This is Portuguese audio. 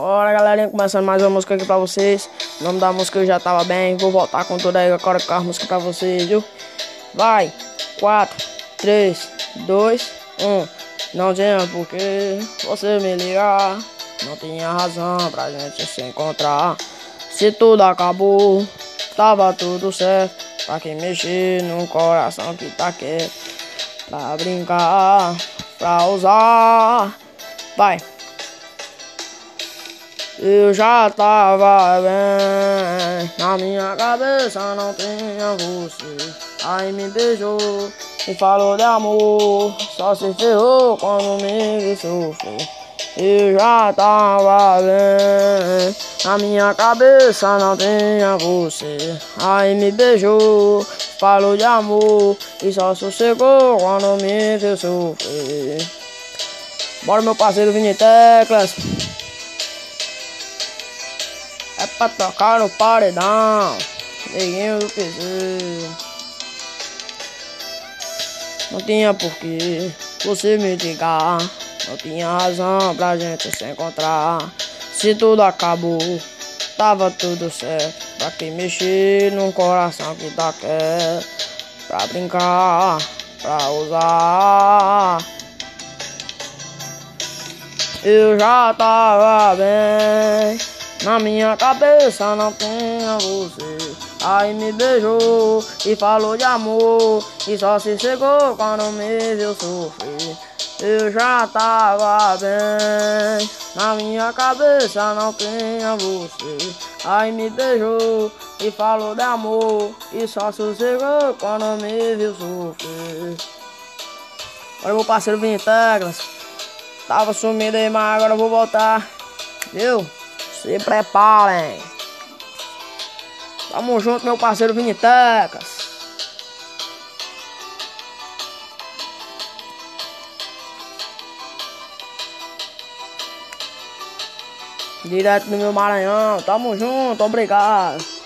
Bora galerinha, começando mais uma música aqui pra vocês O nome da música eu já tava bem Vou voltar com toda aí agora com a música pra vocês, viu? Vai! 4, 3, 2, 1 Não tinha porquê você me ligar Não tinha razão pra gente se encontrar Se tudo acabou, tava tudo certo Pra que mexer no coração que tá quieto Pra brincar, pra usar Vai! Eu já tava bem, na minha cabeça não tinha você. Aí me beijou e falou de amor, só se ferrou quando me viu sofrer. Eu já tava bem, na minha cabeça não tinha você. Aí me beijou, falou de amor e só sossegou quando me viu. Bora meu parceiro Vini Teclas. Pra tocar no paredão. Neguinho do PZ. Não tinha porquê você me ligar. Não tinha razão pra gente se encontrar. Se tudo acabou, tava tudo certo. Pra que mexer num coração que tá quieto? Pra brincar, pra usar. Eu já tava bem. Na minha cabeça não tinha você. Aí me beijou e falou de amor. E só se chegou quando me viu sofrer. Eu já tava bem. Na minha cabeça não tinha você. Aí me beijou e falou de amor. E só sossegou quando me viu sofrer. Olha meu parceiro Vintegras. Tava sumido aí, mas agora eu vou voltar. Viu? Se preparem. Tamo junto, meu parceiro Vinitecas. Direto do meu Maranhão. Tamo junto, obrigado.